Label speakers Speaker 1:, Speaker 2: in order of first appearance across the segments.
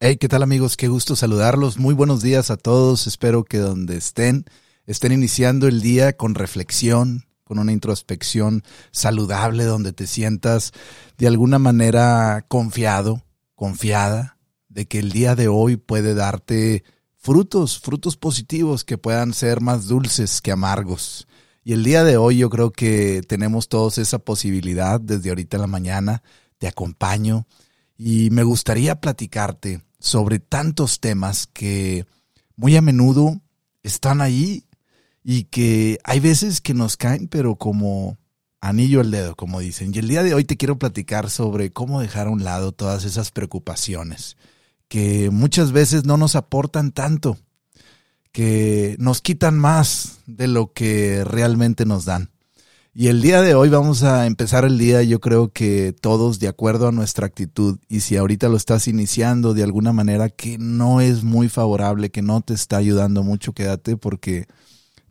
Speaker 1: Hey, ¿qué tal amigos? Qué gusto saludarlos. Muy buenos días a todos. Espero que donde estén, estén iniciando el día con reflexión, con una introspección saludable, donde te sientas de alguna manera confiado, confiada, de que el día de hoy puede darte frutos, frutos positivos que puedan ser más dulces que amargos. Y el día de hoy yo creo que tenemos todos esa posibilidad desde ahorita en la mañana. Te acompaño y me gustaría platicarte sobre tantos temas que muy a menudo están ahí y que hay veces que nos caen, pero como anillo al dedo, como dicen. Y el día de hoy te quiero platicar sobre cómo dejar a un lado todas esas preocupaciones que muchas veces no nos aportan tanto, que nos quitan más de lo que realmente nos dan. Y el día de hoy vamos a empezar el día, yo creo que todos de acuerdo a nuestra actitud. Y si ahorita lo estás iniciando de alguna manera que no es muy favorable, que no te está ayudando mucho, quédate porque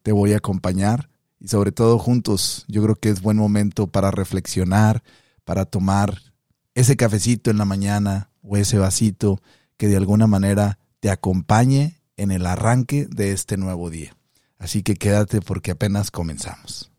Speaker 1: te voy a acompañar. Y sobre todo juntos, yo creo que es buen momento para reflexionar, para tomar ese cafecito en la mañana o ese vasito que de alguna manera te acompañe en el arranque de este nuevo día. Así que quédate porque apenas comenzamos.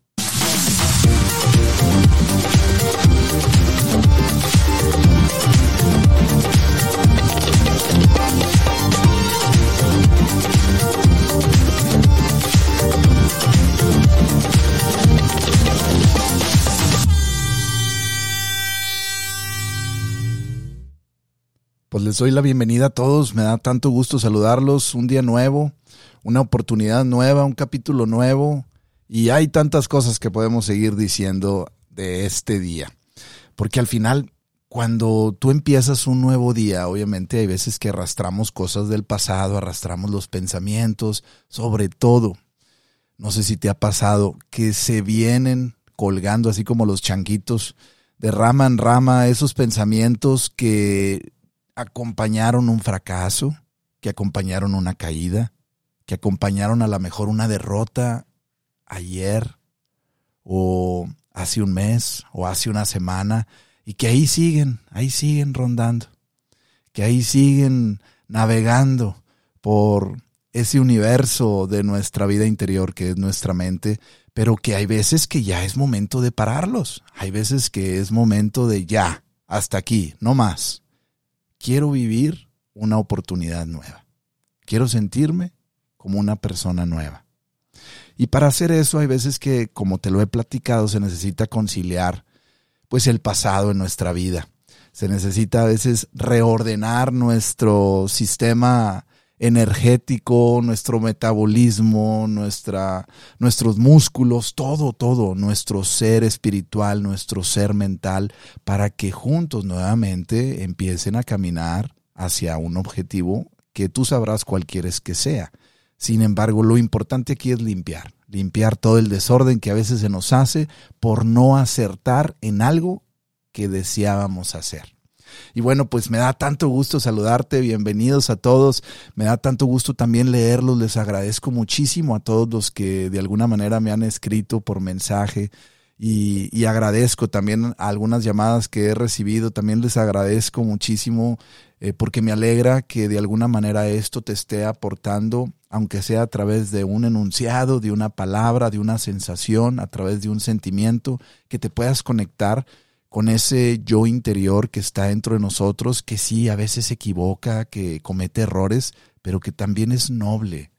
Speaker 1: Pues les doy la bienvenida a todos, me da tanto gusto saludarlos, un día nuevo, una oportunidad nueva, un capítulo nuevo, y hay tantas cosas que podemos seguir diciendo de este día. Porque al final, cuando tú empiezas un nuevo día, obviamente hay veces que arrastramos cosas del pasado, arrastramos los pensamientos, sobre todo, no sé si te ha pasado, que se vienen colgando así como los chanquitos, de rama en rama, esos pensamientos que acompañaron un fracaso, que acompañaron una caída, que acompañaron a lo mejor una derrota ayer o hace un mes o hace una semana y que ahí siguen, ahí siguen rondando, que ahí siguen navegando por ese universo de nuestra vida interior que es nuestra mente, pero que hay veces que ya es momento de pararlos, hay veces que es momento de ya, hasta aquí, no más. Quiero vivir una oportunidad nueva. Quiero sentirme como una persona nueva. Y para hacer eso hay veces que, como te lo he platicado, se necesita conciliar pues el pasado en nuestra vida. Se necesita a veces reordenar nuestro sistema energético, nuestro metabolismo, nuestra, nuestros músculos, todo, todo, nuestro ser espiritual, nuestro ser mental, para que juntos nuevamente empiecen a caminar hacia un objetivo que tú sabrás cuál quieres que sea. Sin embargo, lo importante aquí es limpiar, limpiar todo el desorden que a veces se nos hace por no acertar en algo que deseábamos hacer. Y bueno, pues me da tanto gusto saludarte, bienvenidos a todos, me da tanto gusto también leerlos, les agradezco muchísimo a todos los que de alguna manera me han escrito por mensaje y, agradezco también algunas llamadas que he recibido, también les agradezco muchísimo eh, porque me alegra que de alguna manera esto te esté aportando aunque sea a través de un enunciado, de una palabra, de una sensación, a través de un sentimiento, que te puedas conectar con ese yo interior que está dentro de nosotros, que sí, a veces se equivoca, que comete errores, pero que también es noble,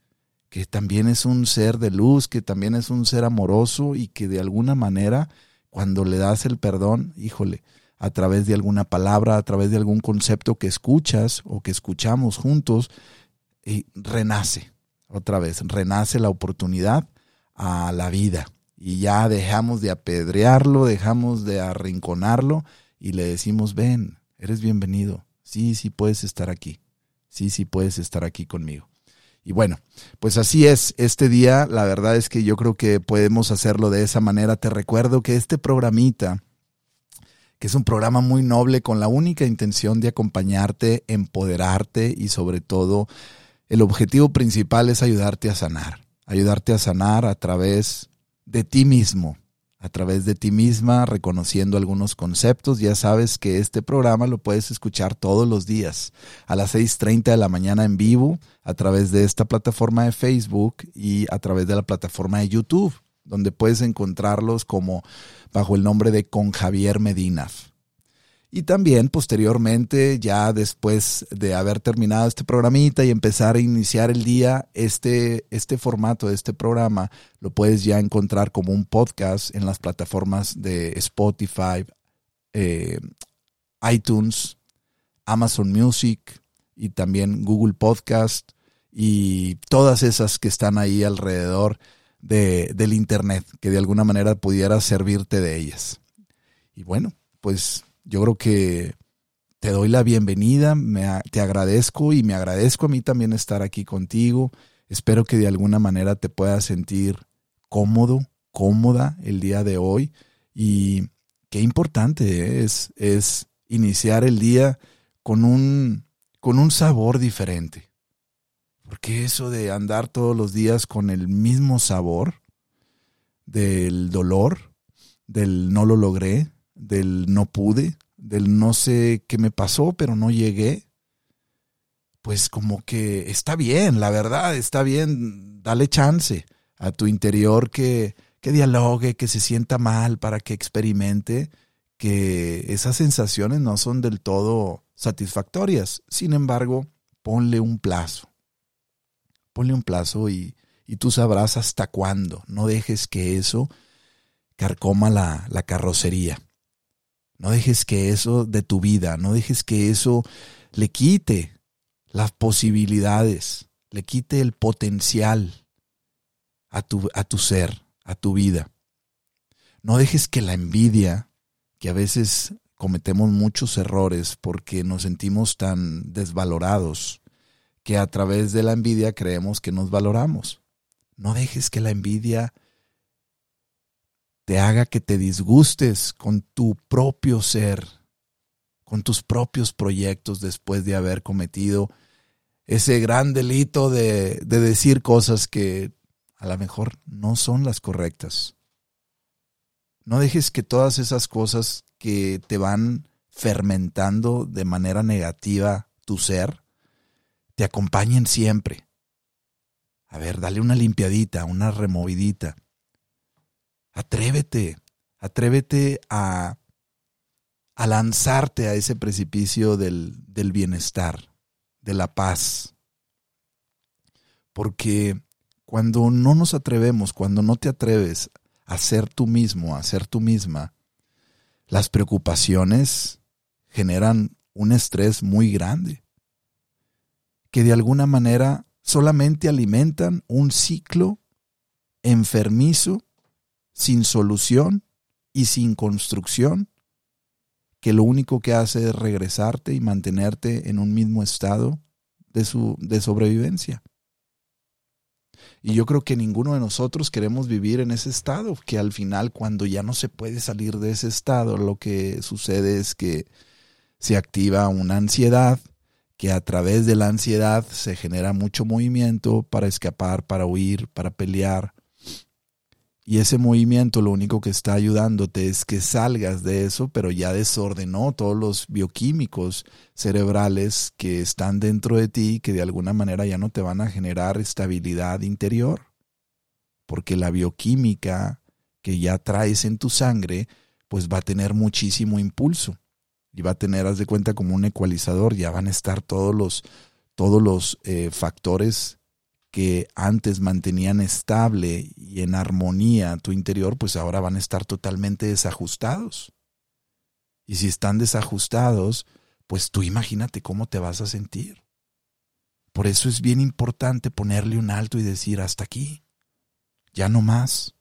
Speaker 1: que también es un ser de luz, que también es un ser amoroso y que de alguna manera, cuando le das el perdón, híjole, a través de alguna palabra, a través de algún concepto que escuchas o que escuchamos juntos, y renace, otra vez, renace la oportunidad a la vida y ya dejamos de apedrearlo, dejamos de arrinconarlo y le decimos, ven, eres bienvenido, sí, sí puedes estar aquí, sí, sí puedes estar aquí conmigo. Y bueno, pues así es, este día la verdad es que yo creo que podemos hacerlo de esa manera. Te recuerdo que este programita, que es un programa muy noble con la única intención de acompañarte, empoderarte y sobre todo el objetivo principal es ayudarte a sanar, ayudarte a sanar a través de ti mismo, a través de ti misma, reconociendo algunos conceptos. Ya sabes que este programa lo puedes escuchar todos los días a las 6.30 de la mañana en vivo a través de esta plataforma de Facebook y a través de la plataforma de YouTube, donde puedes encontrarlos como bajo el nombre de Con Javier Medina. Y también posteriormente, ya después de haber terminado este programita y empezar a iniciar el día, este, este formato de este programa lo puedes ya encontrar como un podcast en las plataformas de Spotify, eh, iTunes, Amazon Music y también Google Podcast y todas esas que están ahí alrededor de, del Internet, que de alguna manera pudiera servirte de ellas. Y bueno, pues yo creo que te doy la bienvenida, me, te agradezco y me agradezco a mí también estar aquí contigo. Espero que de alguna manera te puedas sentir cómodo, cómoda el día de hoy. Y qué importante es, es iniciar el día con un, con un sabor diferente. Porque eso de andar todos los días con el mismo sabor del dolor, del no lo logré, del no pude, del no sé qué me pasó, pero no llegué, pues como que está bien, la verdad, está bien, dale chance a tu interior que, que dialogue, que se sienta mal para que experimente que esas sensaciones no son del todo satisfactorias. Sin embargo, ponle un plazo. Ponle un plazo y, y tú sabrás hasta cuándo. No dejes que eso carcoma la, la carrocería. No dejes que eso de tu vida, no dejes que eso le quite las posibilidades, le quite el potencial a tu, a tu ser, a tu vida. No dejes que la envidia, que a veces cometemos muchos errores porque nos sentimos tan desvalorados, que a través de la envidia creemos que nos valoramos. No dejes que la envidia te haga que te disgustes con tu propio ser, con tus propios proyectos después de haber cometido ese gran delito de, de decir cosas que a lo mejor no son las correctas. No dejes que todas esas cosas que te van fermentando de manera negativa tu ser, te acompañen siempre. A ver, dale una limpiadita, una removidita. Atrévete, atrévete a, a lanzarte a ese precipicio del, del bienestar, de la paz. Porque cuando no nos atrevemos, cuando no te atreves a ser tú mismo, a ser tú misma, las preocupaciones generan un estrés muy grande, que de alguna manera solamente alimentan un ciclo enfermizo sin solución y sin construcción, que lo único que hace es regresarte y mantenerte en un mismo estado de, su, de sobrevivencia. Y yo creo que ninguno de nosotros queremos vivir en ese estado, que al final cuando ya no se puede salir de ese estado, lo que sucede es que se activa una ansiedad, que a través de la ansiedad se genera mucho movimiento para escapar, para huir, para pelear, y ese movimiento lo único que está ayudándote es que salgas de eso, pero ya desordenó todos los bioquímicos cerebrales que están dentro de ti, que de alguna manera ya no te van a generar estabilidad interior. Porque la bioquímica que ya traes en tu sangre, pues va a tener muchísimo impulso. Y va a tener, haz de cuenta, como un ecualizador, ya van a estar todos los, todos los eh, factores que antes mantenían estable y en armonía tu interior, pues ahora van a estar totalmente desajustados. Y si están desajustados, pues tú imagínate cómo te vas a sentir. Por eso es bien importante ponerle un alto y decir hasta aquí, ya no más.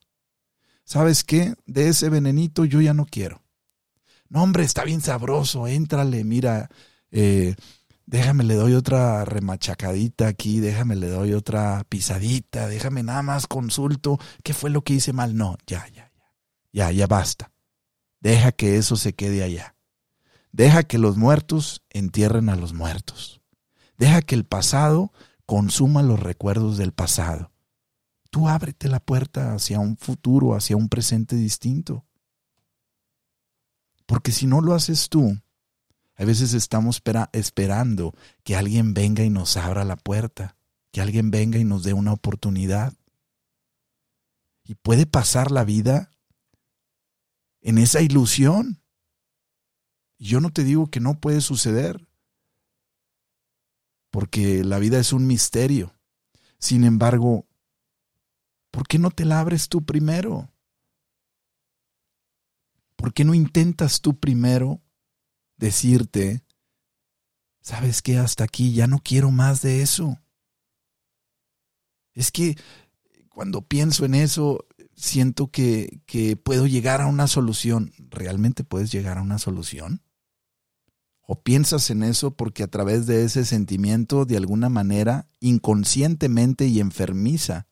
Speaker 1: ¿Sabes qué? De ese venenito yo ya no quiero. No, hombre, está bien sabroso, éntrale, mira, eh, déjame le doy otra remachacadita aquí, déjame le doy otra pisadita, déjame nada más consulto qué fue lo que hice mal. No, ya, ya, ya, ya, ya basta. Deja que eso se quede allá. Deja que los muertos entierren a los muertos. Deja que el pasado consuma los recuerdos del pasado. Tú ábrete la puerta hacia un futuro, hacia un presente distinto. Porque si no lo haces tú, a veces estamos esperando que alguien venga y nos abra la puerta, que alguien venga y nos dé una oportunidad. Y puede pasar la vida en esa ilusión. Yo no te digo que no puede suceder, porque la vida es un misterio. Sin embargo, ¿por qué no te la abres tú primero? ¿Por qué no intentas tú primero decirte, sabes qué, hasta aquí ya no quiero más de eso? Es que cuando pienso en eso, siento que, que puedo llegar a una solución. ¿Realmente puedes llegar a una solución? ¿O piensas en eso porque a través de ese sentimiento, de alguna manera, inconscientemente y enfermiza,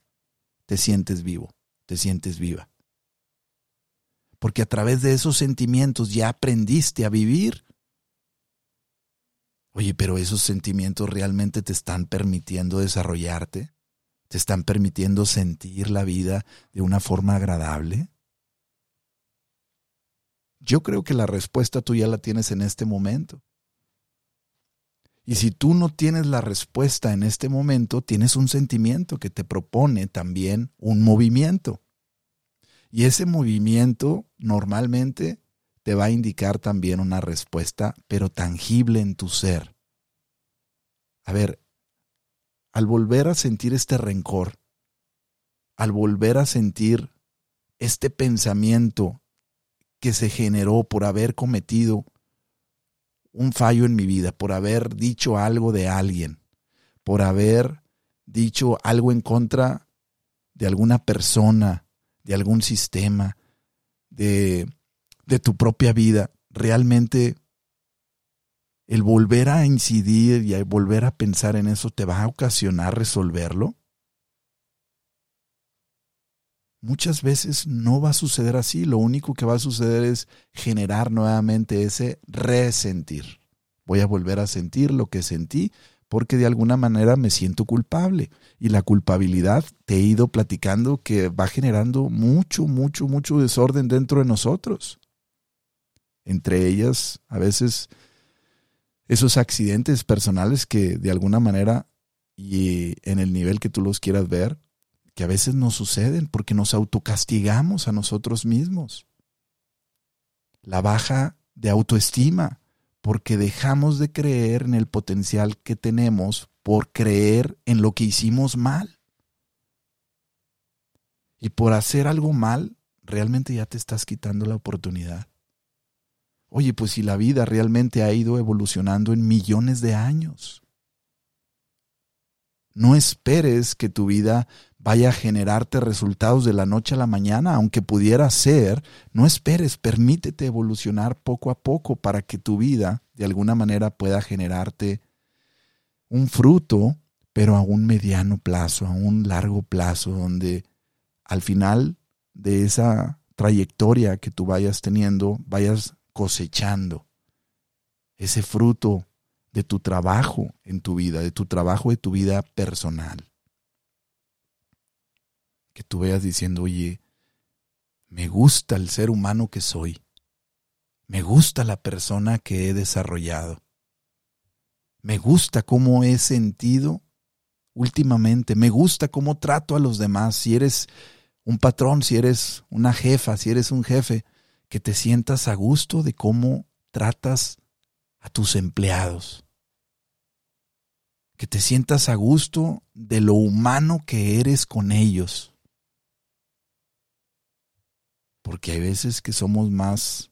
Speaker 1: te sientes vivo, te sientes viva? Porque a través de esos sentimientos ya aprendiste a vivir. Oye, pero esos sentimientos realmente te están permitiendo desarrollarte te están permitiendo sentir la vida de una forma agradable? Yo creo que la respuesta tú ya la tienes en este momento. Y si tú no tienes la respuesta en este momento, tienes un sentimiento que te propone también un movimiento. Y ese movimiento normalmente te va a indicar también una respuesta, pero tangible en tu ser. A ver, al volver a sentir este rencor, al volver a sentir este pensamiento que se generó por haber cometido un fallo en mi vida, por haber dicho algo de alguien, por haber dicho algo en contra de alguna persona, de algún sistema, de, de tu propia vida, realmente el volver a incidir y volver a pensar en eso te va a ocasionar resolverlo? Muchas veces no va a suceder así, lo único que va a suceder es generar nuevamente ese resentir. Voy a volver a sentir lo que sentí porque de alguna manera me siento culpable y la culpabilidad te he ido platicando que va generando mucho, mucho, mucho desorden dentro de nosotros. Entre ellas, a veces esos accidentes personales que de alguna manera y en el nivel que tú los quieras ver, que a veces nos suceden porque nos autocastigamos a nosotros mismos. La baja de autoestima, porque dejamos de creer en el potencial que tenemos por creer en lo que hicimos mal. Y por hacer algo mal, realmente ya te estás quitando la oportunidad. Oye, pues si la vida realmente ha ido evolucionando en millones de años. No esperes que tu vida vaya a generarte resultados de la noche a la mañana, aunque pudiera ser. No esperes, permítete evolucionar poco a poco para que tu vida de alguna manera pueda generarte un fruto, pero a un mediano plazo, a un largo plazo, donde al final de esa trayectoria que tú vayas teniendo, vayas cosechando ese fruto de tu trabajo en tu vida, de tu trabajo de tu vida personal. Que tú veas diciendo, oye, me gusta el ser humano que soy, me gusta la persona que he desarrollado, me gusta cómo he sentido últimamente, me gusta cómo trato a los demás, si eres un patrón, si eres una jefa, si eres un jefe, que te sientas a gusto de cómo tratas a tus empleados. Que te sientas a gusto de lo humano que eres con ellos. Porque hay veces que somos más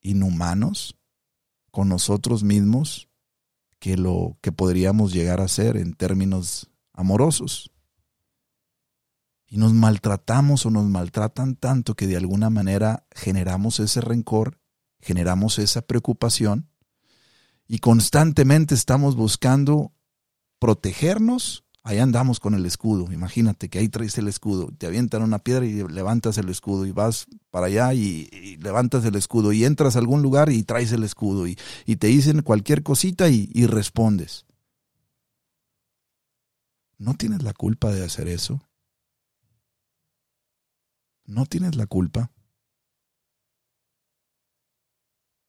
Speaker 1: inhumanos con nosotros mismos que lo que podríamos llegar a ser en términos amorosos y nos maltratamos o nos maltratan tanto que de alguna manera generamos ese rencor, generamos esa preocupación y constantemente estamos buscando protegernos. Ahí andamos con el escudo. Imagínate que ahí traes el escudo. Te avientan una piedra y levantas el escudo y vas para allá y, levantas el escudo y entras a algún lugar y traes el escudo y, te dicen cualquier cosita y, y respondes. ¿No tienes la culpa de hacer eso? No tienes la culpa.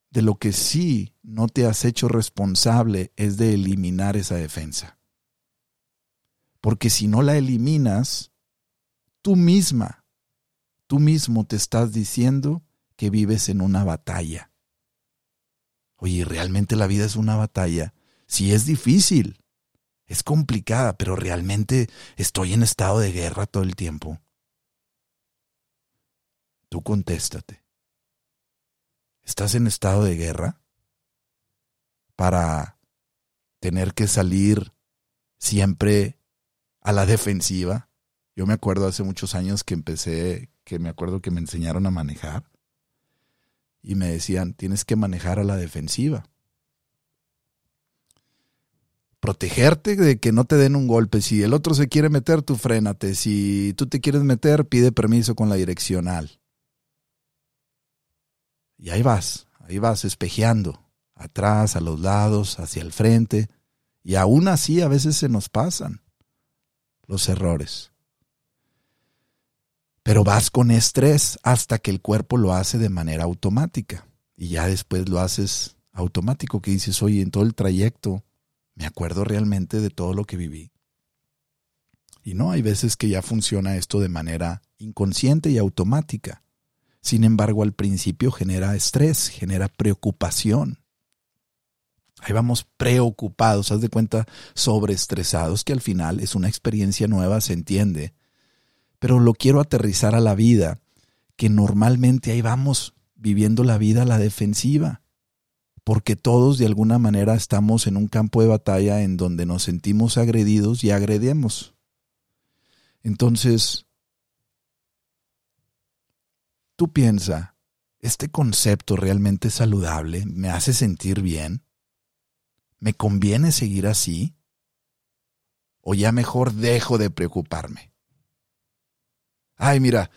Speaker 1: De lo que sí no te has hecho responsable es de eliminar esa defensa. Porque si no la eliminas, tú misma, tú mismo te estás diciendo que vives en una batalla. Oye, ¿realmente la vida es una batalla? Sí es difícil, es complicada, pero realmente estoy en estado de guerra todo el tiempo. Tú contéstate. ¿Estás en estado de guerra? Para tener que salir siempre a la defensiva. Yo me acuerdo hace muchos años que empecé, que me acuerdo que me enseñaron a manejar y me decían, tienes que manejar a la defensiva. Protegerte de que no te den un golpe. Si el otro se quiere meter, tú frénate. Si tú te quieres meter, pide permiso con la direccional. Y ahí vas, ahí vas espejeando, atrás, a los lados, hacia el frente. Y aún así a veces se nos pasan los errores. Pero vas con estrés hasta que el cuerpo lo hace de manera automática. Y ya después lo haces automático, que dices, oye, en todo el trayecto me acuerdo realmente de todo lo que viví. Y no, hay veces que ya funciona esto de manera inconsciente y automática. Sin embargo, al principio genera estrés, genera preocupación. Ahí vamos preocupados, haz de cuenta, sobreestresados, que al final es una experiencia nueva, se entiende. Pero lo quiero aterrizar a la vida, que normalmente ahí vamos viviendo la vida a la defensiva, porque todos de alguna manera estamos en un campo de batalla en donde nos sentimos agredidos y agredemos. Entonces, Tú piensa, ¿este concepto realmente saludable me hace sentir bien? ¿Me conviene seguir así? ¿O ya mejor dejo de preocuparme? Ay, mira,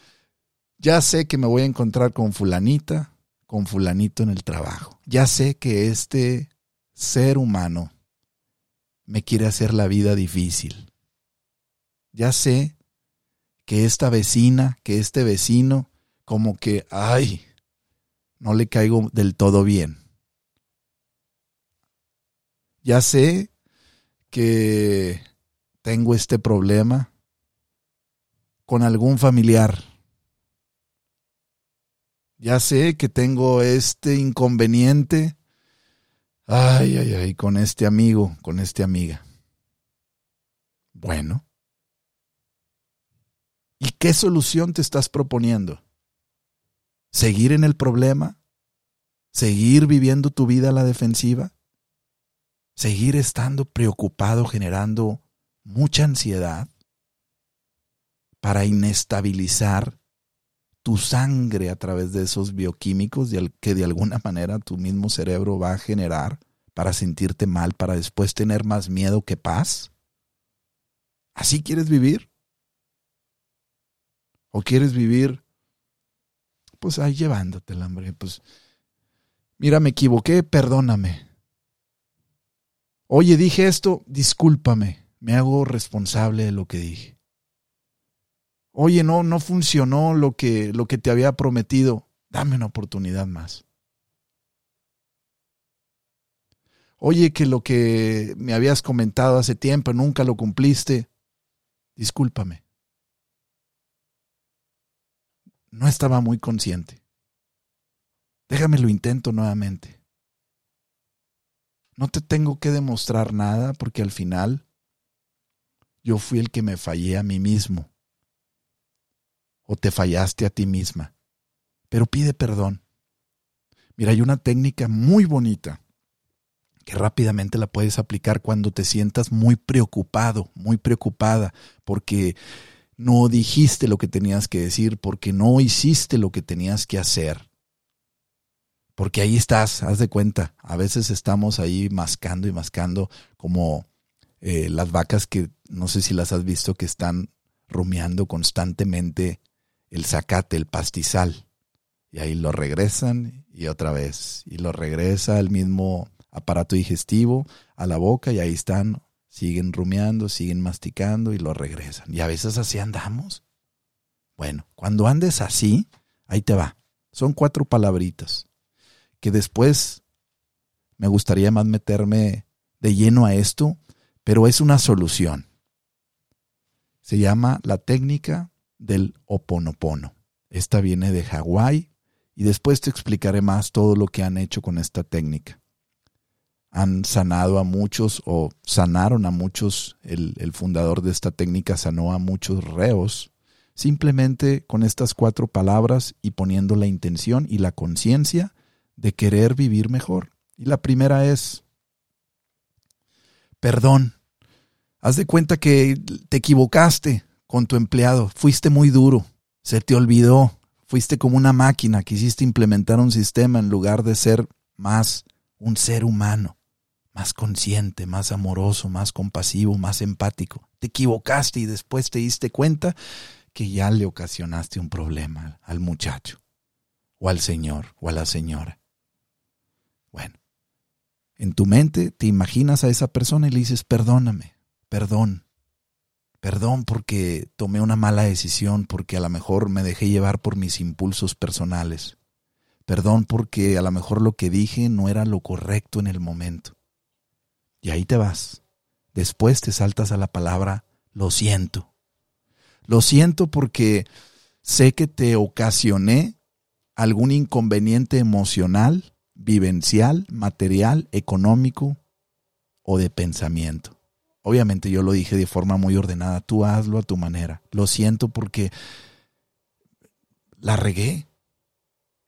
Speaker 1: ya sé que me voy a encontrar con fulanita, con fulanito en el trabajo. Ya sé que este ser humano me quiere hacer la vida difícil. Ya sé que esta vecina, que este vecino como que, ay, no le caigo del todo bien. Ya sé que tengo este problema con algún familiar. Ya sé que tengo este inconveniente. Ay, ay, ay, con este amigo, con esta amiga. Bueno. ¿Y qué solución te estás proponiendo? Seguir en el problema, seguir viviendo tu vida a la defensiva, seguir estando preocupado, generando mucha ansiedad para inestabilizar tu sangre a través de esos bioquímicos que de alguna manera tu mismo cerebro va a generar para sentirte mal, para después tener más miedo que paz? ¿Así quieres vivir? ¿O quieres vivir pues ahí llevándote el hambre. Pues, mira, me equivoqué, perdóname. Oye, dije esto, discúlpame, me hago responsable de lo que dije. Oye, no, no funcionó lo que, lo que te había prometido, dame una oportunidad más. Oye, que lo que me habías comentado hace tiempo nunca lo cumpliste, discúlpame no estaba muy consciente. Déjame lo intento nuevamente. No te tengo que demostrar nada porque al final yo fui el que me fallé a mí mismo. O te fallaste a ti misma. Pero pide perdón. Mira, hay una técnica muy bonita que rápidamente la puedes aplicar cuando te sientas muy preocupado, muy preocupada, porque no dijiste lo que tenías que decir, porque no hiciste lo que tenías que hacer. Porque ahí estás, haz de cuenta. A veces estamos ahí mascando y mascando como eh, las vacas que no sé si las has visto que están rumiando constantemente el zacate, el pastizal. Y ahí lo regresan y otra vez. Y lo regresa al mismo aparato digestivo, a la boca y ahí están siguen rumiando, siguen masticando y lo regresan. Y a veces así andamos. Bueno, cuando andes así, ahí te va. Son cuatro palabritas que después me gustaría más meterme de lleno a esto, pero es una solución. Se llama la técnica del oponopono. Esta viene de Hawái y después te explicaré más todo lo que han hecho con esta técnica. Han sanado a muchos o sanaron a muchos, el, fundador de esta técnica sanó a muchos reos simplemente con estas cuatro palabras y poniendo la intención y la conciencia de querer vivir mejor. Y la primera es, perdón, haz de cuenta que te equivocaste con tu empleado, fuiste muy duro, se te olvidó, fuiste como una máquina, quisiste implementar un sistema en lugar de ser más un ser humano, más consciente, más amoroso, más compasivo, más empático. Te equivocaste y después te diste cuenta que ya le ocasionaste un problema al muchacho, o al señor, o a la señora. Bueno, en tu mente te imaginas a esa persona y le dices, perdóname, perdón, perdón porque tomé una mala decisión, porque a lo mejor me dejé llevar por mis impulsos personales, perdón porque a lo mejor lo que dije no era lo correcto en el momento. Y ahí te vas. Después te saltas a la palabra, lo siento. Lo siento porque sé que te ocasioné algún inconveniente emocional vivencial, material, económico o de pensamiento. Obviamente yo lo dije de forma muy ordenada, tú hazlo a tu manera. Lo siento porque la regué.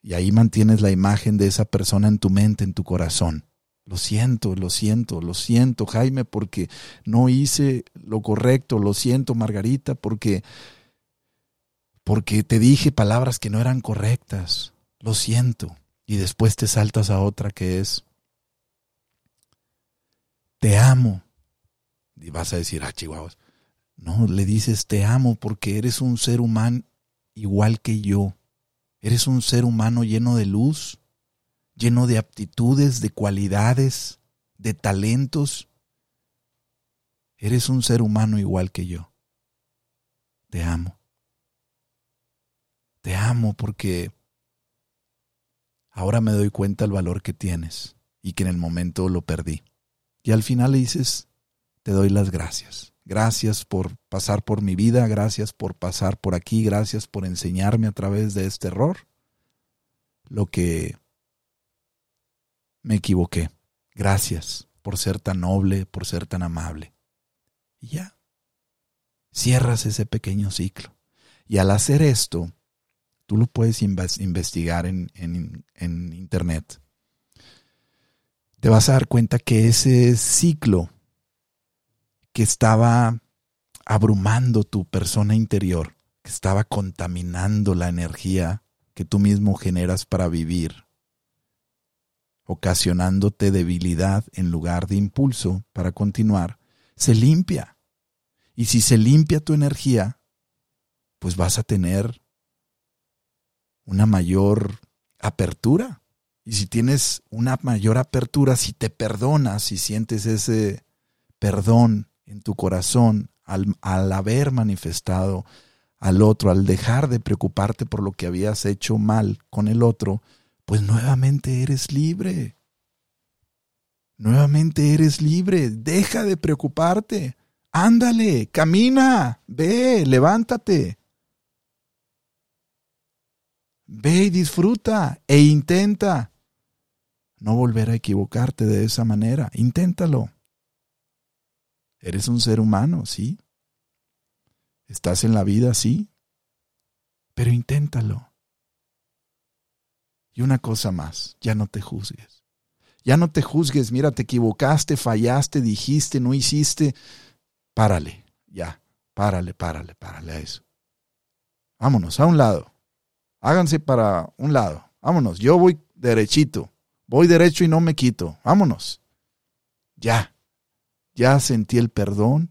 Speaker 1: Y ahí mantienes la imagen de esa persona en tu mente, en tu corazón. Lo siento, lo siento, lo siento, Jaime, porque no hice lo correcto. Lo siento, Margarita, porque porque te dije palabras que no eran correctas. Lo siento y después te saltas a otra que es, te amo. Y vas a decir, ah, chihuahuas. No, le dices, te amo porque eres un ser humano igual que yo. Eres un ser humano lleno de luz, lleno de aptitudes, de cualidades, de talentos. Eres un ser humano igual que yo. Te amo. Te amo porque ahora me doy cuenta el valor que tienes y que en el momento lo perdí. Y al final le dices, te doy las gracias. Gracias por pasar por mi vida, gracias por pasar por aquí, gracias por enseñarme a través de este error lo que me equivoqué. Gracias por ser tan noble, por ser tan amable. Y ya, cierras ese pequeño ciclo. Y al hacer esto, Tú lo puedes investigar en, internet. Te vas a dar cuenta que ese ciclo que estaba abrumando tu persona interior, que estaba contaminando la energía que tú mismo generas para vivir, ocasionándote debilidad en lugar de impulso para continuar, se limpia. Y si se limpia tu energía, pues vas a tener una mayor apertura. Y si tienes una mayor apertura, si te perdonas, si sientes ese perdón en tu corazón al, haber manifestado al otro, al dejar de preocuparte por lo que habías hecho mal con el otro, pues nuevamente eres libre. Nuevamente eres libre. Deja de preocuparte. Ándale, camina, ve, levántate. Ve y disfruta e intenta no volver a equivocarte de esa manera. Inténtalo. Eres un ser humano, sí. Estás en la vida, sí. Pero inténtalo. Y una cosa más, ya no te juzgues. Ya no te juzgues, mira, te equivocaste, fallaste, dijiste, no hiciste. Párale, ya, párale, párale, párale a eso. Vámonos, a un lado háganse para un lado. Vámonos, yo voy derechito. Voy derecho y no me quito. Vámonos. Ya. Ya sentí el perdón.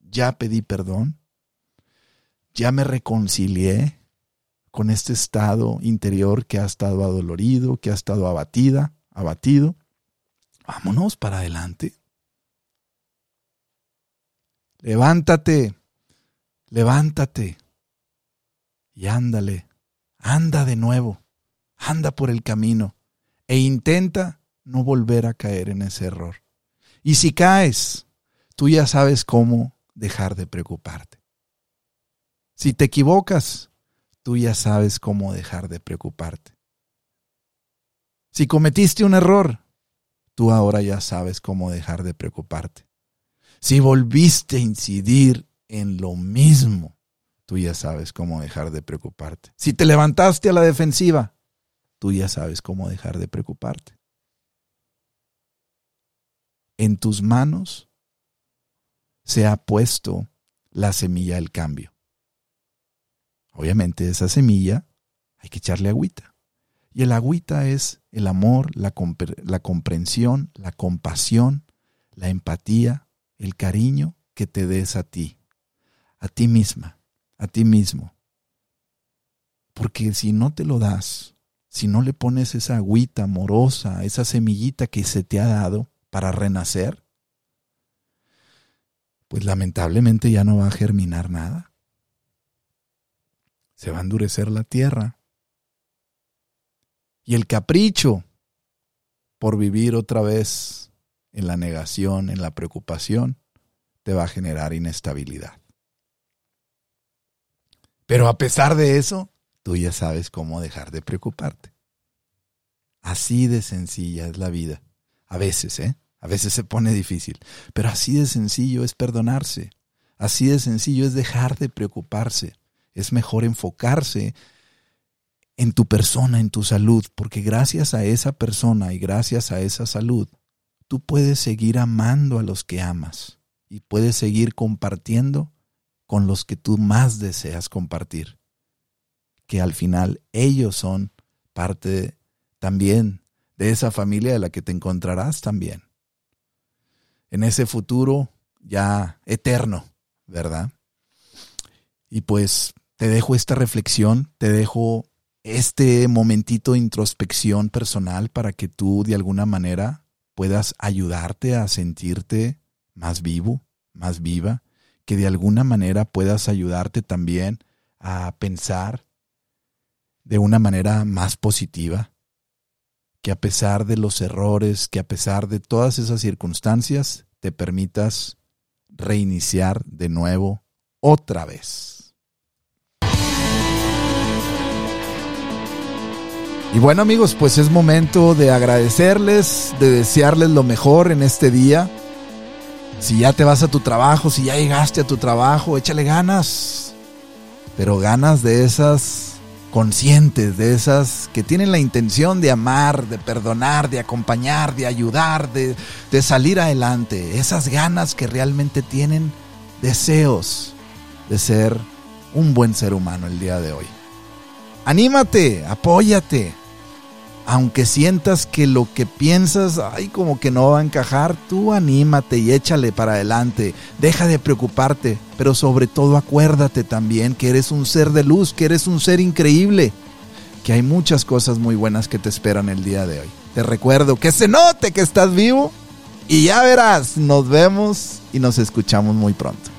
Speaker 1: Ya pedí perdón. Ya me reconcilié con este estado interior que ha estado adolorido, que ha estado abatida, abatido. Vámonos para adelante. Levántate. Levántate. y ándale, anda de nuevo, anda por el camino e intenta no volver a caer en ese error. Y si caes, tú ya sabes cómo dejar de preocuparte. Si te equivocas, tú ya sabes cómo dejar de preocuparte. Si cometiste un error, tú ahora ya sabes cómo dejar de preocuparte. Si volviste a incidir en lo mismo, tú ya sabes cómo dejar de preocuparte. Si te levantaste a la defensiva, tú ya sabes cómo dejar de preocuparte. En tus manos se ha puesto la semilla del cambio. Obviamente esa semilla hay que echarle agüita. Y el agüita es el amor, la, la comprensión, la compasión, la empatía, el cariño que te des a ti, a ti misma, a ti mismo. Porque si no te lo das, si no le pones esa agüita amorosa, esa semillita que se te ha dado para renacer, pues lamentablemente ya no va a germinar nada. Se va a endurecer la tierra y el capricho por vivir otra vez en la negación, en la preocupación, te va a generar inestabilidad. Pero a pesar de eso, tú ya sabes cómo dejar de preocuparte. Así de sencilla es la vida. A veces, ¿eh? A veces se pone difícil. Pero así de sencillo es perdonarse. Así de sencillo es dejar de preocuparse. Es mejor enfocarse en tu persona, en tu salud, porque gracias a esa persona y gracias a esa salud, tú puedes seguir amando a los que amas y puedes seguir compartiendo con los que tú más deseas compartir, que al final ellos son parte también de esa familia de la que te encontrarás también. En ese futuro ya eterno, ¿verdad? Y pues te dejo esta reflexión, te dejo este momentito de introspección personal para que tú de alguna manera puedas ayudarte a sentirte más vivo, más viva, que de alguna manera puedas ayudarte también a pensar de una manera más positiva, que a pesar de los errores, que a pesar de todas esas circunstancias, te permitas reiniciar de nuevo otra vez. Y bueno amigos, pues es momento de agradecerles, de desearles lo mejor en este día. Si ya te vas a tu trabajo, si ya llegaste a tu trabajo, échale ganas. Pero ganas de esas conscientes, de esas que tienen la intención de amar, de perdonar, de acompañar, de ayudar, de, de salir adelante. Esas ganas que realmente tienen deseos de ser un buen ser humano el día de hoy. Anímate, apóyate, aunque sientas que lo que piensas, ay, como que no va a encajar, tú anímate y échale para adelante. Deja de preocuparte, pero sobre todo acuérdate también que eres un ser de luz, que eres un ser increíble, que hay muchas cosas muy buenas que te esperan el día de hoy. Te recuerdo que se note que estás vivo y ya verás, nos vemos y nos escuchamos muy pronto.